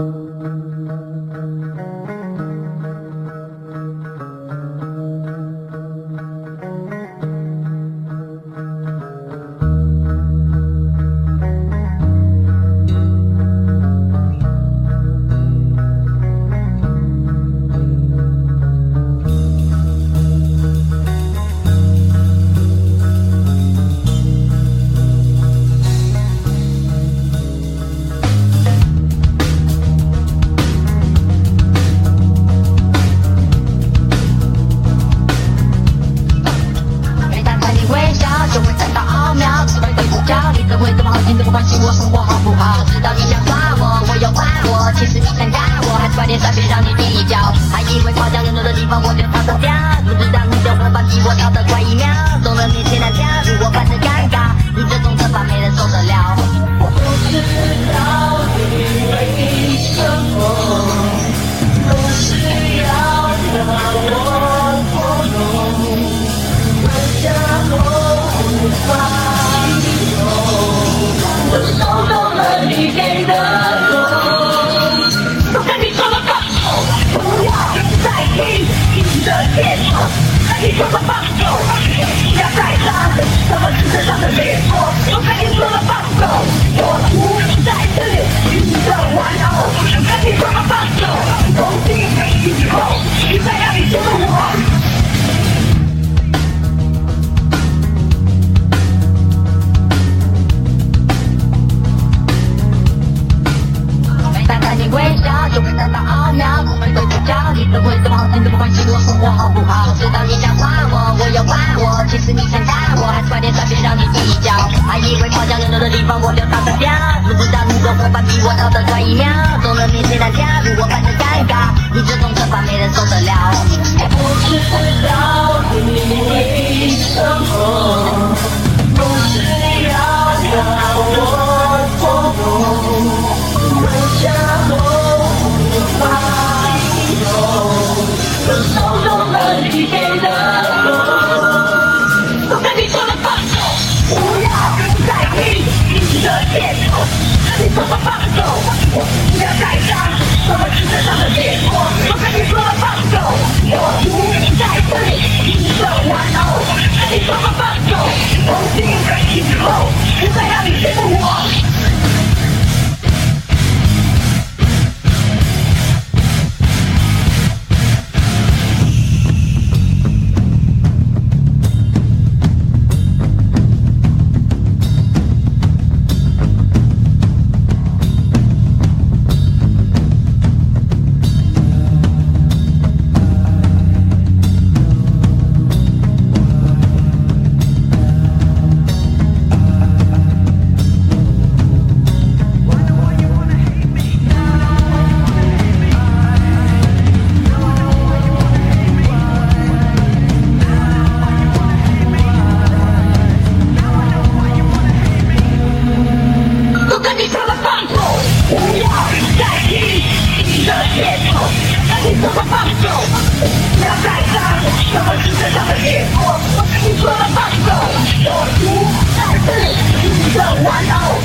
Música 我好不好？知道你想耍我，我又怪我，其实你想压我，还是快点闪，别让你踢一脚。还以为夸奖人多的地方我就逃得掉，不知道你的不，会这么好心，都不关心我生活好不好？知道你想夸我，我要夸我，其实你想打我，还是快点闪，别让你比较。还以为夸奖人多的地方我就逃得掉，不知道你的伙伴比我逃的快一秒。众人面前的假跟你说了放手，不要再当什么世界上的烈火，都跟你说了放手，我不你说了放手，不要再听你的借口，那你说了放手，不要再当什么世界上的烈火，我跟你说了放手，我不再是你的玩偶，